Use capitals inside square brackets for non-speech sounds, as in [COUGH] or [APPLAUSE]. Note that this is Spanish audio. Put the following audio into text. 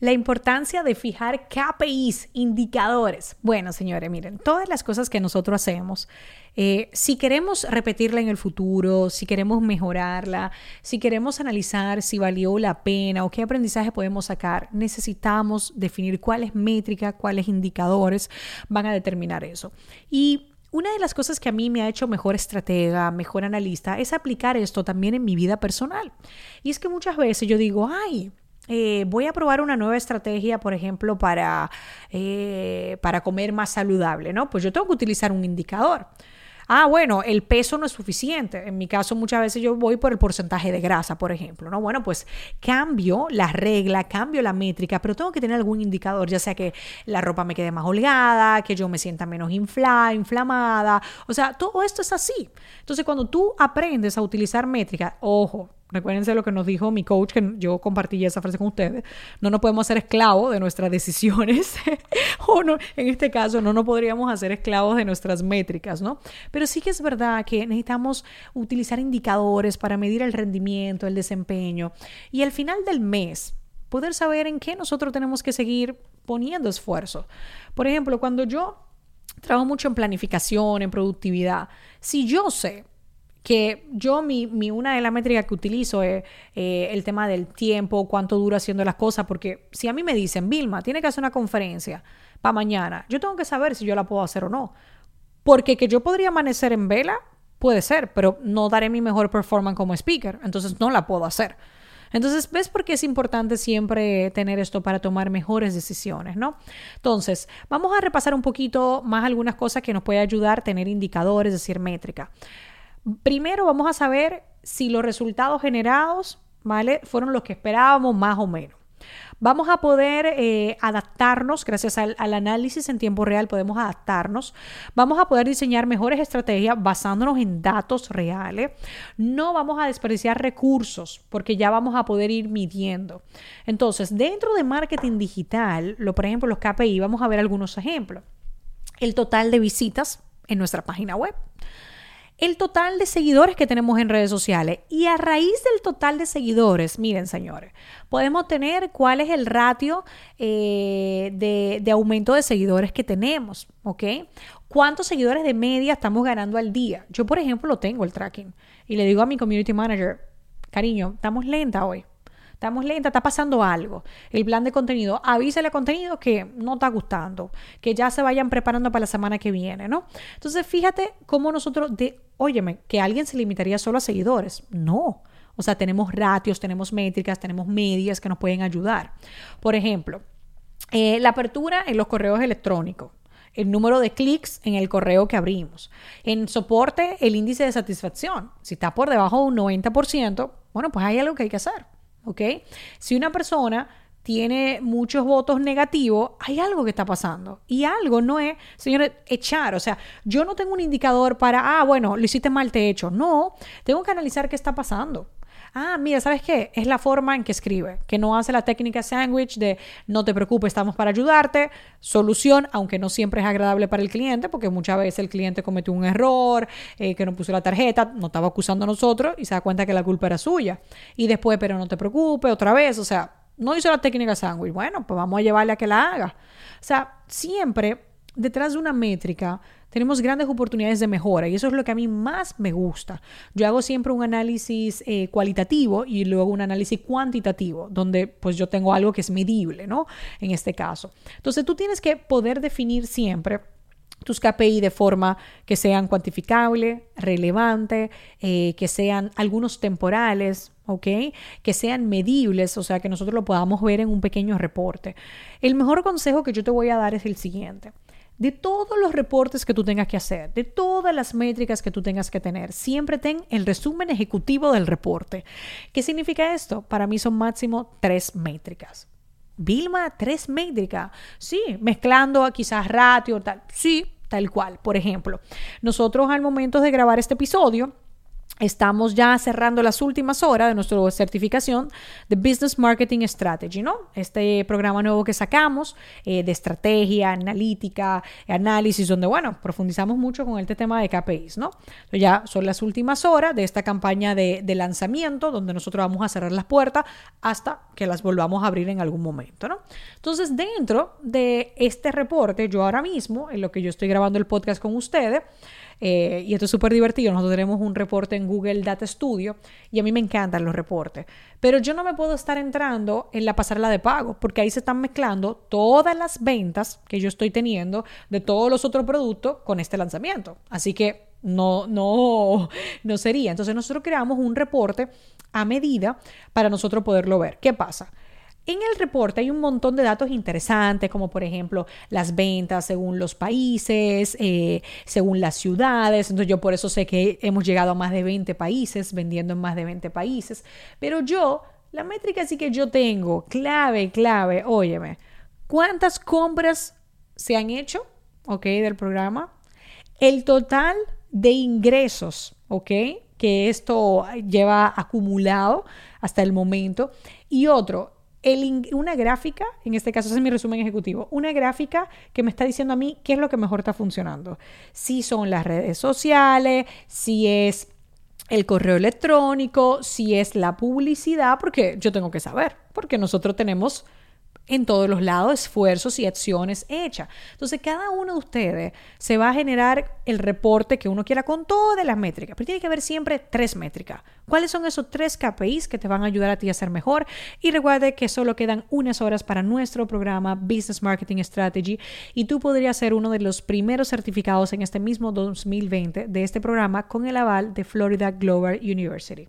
La importancia de fijar KPIs, indicadores. Bueno, señores, miren, todas las cosas que nosotros hacemos, eh, si queremos repetirla en el futuro, si queremos mejorarla, si queremos analizar si valió la pena o qué aprendizaje podemos sacar, necesitamos definir cuáles métricas, cuáles indicadores van a determinar eso. Y una de las cosas que a mí me ha hecho mejor estratega, mejor analista, es aplicar esto también en mi vida personal. Y es que muchas veces yo digo, ay, eh, voy a probar una nueva estrategia, por ejemplo, para, eh, para comer más saludable, ¿no? Pues yo tengo que utilizar un indicador. Ah, bueno, el peso no es suficiente. En mi caso, muchas veces yo voy por el porcentaje de grasa, por ejemplo, ¿no? Bueno, pues cambio la regla, cambio la métrica, pero tengo que tener algún indicador, ya sea que la ropa me quede más holgada, que yo me sienta menos inflada, inflamada. O sea, todo esto es así. Entonces, cuando tú aprendes a utilizar métrica, ojo, Recuérdense lo que nos dijo mi coach, que yo compartí esa frase con ustedes. No nos podemos hacer esclavos de nuestras decisiones. [LAUGHS] o no, en este caso, no nos podríamos hacer esclavos de nuestras métricas, ¿no? Pero sí que es verdad que necesitamos utilizar indicadores para medir el rendimiento, el desempeño. Y al final del mes, poder saber en qué nosotros tenemos que seguir poniendo esfuerzo. Por ejemplo, cuando yo trabajo mucho en planificación, en productividad, si yo sé que yo mi, mi, una de las métricas que utilizo es eh, el tema del tiempo, cuánto dura haciendo las cosas, porque si a mí me dicen, Vilma, tiene que hacer una conferencia para mañana, yo tengo que saber si yo la puedo hacer o no. Porque que yo podría amanecer en vela, puede ser, pero no daré mi mejor performance como speaker, entonces no la puedo hacer. Entonces, ¿ves por qué es importante siempre tener esto para tomar mejores decisiones, ¿no? Entonces, vamos a repasar un poquito más algunas cosas que nos puede ayudar a tener indicadores, es decir, métrica. Primero vamos a saber si los resultados generados, ¿vale? Fueron los que esperábamos más o menos. Vamos a poder eh, adaptarnos, gracias al, análisis en tiempo real podemos adaptarnos. Vamos a poder diseñar mejores estrategias basándonos en datos reales. No vamos a desperdiciar recursos porque ya vamos a poder ir midiendo. Entonces, dentro de marketing digital, lo, por ejemplo, los KPI, vamos a ver algunos ejemplos. El total de visitas en nuestra página web el total de seguidores que tenemos en redes sociales. Y a raíz del total de seguidores, miren señores, podemos tener cuál es el ratio eh, de, de, aumento de seguidores que tenemos, ¿ok? ¿Cuántos seguidores de media estamos ganando al día? Yo, por ejemplo, lo tengo el tracking y le digo a mi community manager, cariño, estamos lenta hoy estamos lenta, está pasando algo. El plan de contenido, avísale a contenido que no está gustando, que ya se vayan preparando para la semana que viene, ¿no? Entonces, fíjate cómo nosotros, de, óyeme, que alguien se limitaría solo a seguidores. No. O sea, tenemos ratios, tenemos métricas, tenemos medias que nos pueden ayudar. Por ejemplo, eh, la apertura en los correos electrónicos el número de clics en el correo que abrimos. En soporte, el índice de satisfacción. Si está por debajo de un 90%, bueno, pues hay algo que hay que hacer. ¿Ok? Si una persona tiene muchos votos negativos, hay algo que está pasando. Y algo no es, señores, echar. O sea, yo no tengo un indicador para, ah, bueno, lo hiciste mal, te he hecho. No, tengo que analizar qué está pasando. Ah, mira, ¿sabes qué? Es la forma en que escribe, que no hace la técnica sandwich de no te preocupes, estamos para ayudarte, solución, aunque no siempre es agradable para el cliente, porque muchas veces el cliente cometió un error, eh, que no puso la tarjeta, no estaba acusando a nosotros y se da cuenta que la culpa era suya. Y después, pero no te preocupes, otra vez, o sea, no hizo la técnica sandwich, bueno, pues vamos a llevarle a que la haga. O sea, siempre detrás de una métrica tenemos grandes oportunidades de mejora y eso es lo que a mí más me gusta. Yo hago siempre un análisis eh, cualitativo y luego un análisis cuantitativo, donde pues yo tengo algo que es medible, ¿no? En este caso. Entonces tú tienes que poder definir siempre tus KPI de forma que sean cuantificables, relevantes, eh, que sean algunos temporales, ¿ok? Que sean medibles, o sea, que nosotros lo podamos ver en un pequeño reporte. El mejor consejo que yo te voy a dar es el siguiente de todos los reportes que tú tengas que hacer, de todas las métricas que tú tengas que tener, siempre ten el resumen ejecutivo del reporte. ¿Qué significa esto? Para mí son máximo tres métricas. Vilma, tres métricas. Sí, mezclando quizás ratio, tal. Sí, tal cual. Por ejemplo, nosotros al momento de grabar este episodio, Estamos ya cerrando las últimas horas de nuestra certificación de Business Marketing Strategy, ¿no? Este programa nuevo que sacamos eh, de estrategia, analítica, análisis, donde, bueno, profundizamos mucho con este tema de KPIs, ¿no? Entonces ya son las últimas horas de esta campaña de, de lanzamiento, donde nosotros vamos a cerrar las puertas hasta que las volvamos a abrir en algún momento, ¿no? Entonces, dentro de este reporte, yo ahora mismo, en lo que yo estoy grabando el podcast con ustedes, eh, y esto es súper divertido. Nosotros tenemos un reporte en Google Data Studio y a mí me encantan los reportes. Pero yo no me puedo estar entrando en la pasarela de pago porque ahí se están mezclando todas las ventas que yo estoy teniendo de todos los otros productos con este lanzamiento. Así que no, no, [LAUGHS] no sería. Entonces nosotros creamos un reporte a medida para nosotros poderlo ver. ¿Qué pasa? En el reporte hay un montón de datos interesantes, como por ejemplo las ventas según los países, eh, según las ciudades. Entonces yo por eso sé que hemos llegado a más de 20 países, vendiendo en más de 20 países. Pero yo, la métrica sí que yo tengo, clave, clave, óyeme, ¿cuántas compras se han hecho, ok, del programa? El total de ingresos, ok, que esto lleva acumulado hasta el momento. Y otro, una gráfica, en este caso ese es mi resumen ejecutivo, una gráfica que me está diciendo a mí qué es lo que mejor está funcionando. Si son las redes sociales, si es el correo electrónico, si es la publicidad, porque yo tengo que saber, porque nosotros tenemos en todos los lados esfuerzos y acciones hechas. Entonces, cada uno de ustedes se va a generar el reporte que uno quiera con todas las métricas, pero tiene que haber siempre tres métricas. ¿Cuáles son esos tres KPIs que te van a ayudar a ti a ser mejor? Y recuerde que solo quedan unas horas para nuestro programa Business Marketing Strategy y tú podrías ser uno de los primeros certificados en este mismo 2020 de este programa con el aval de Florida Global University.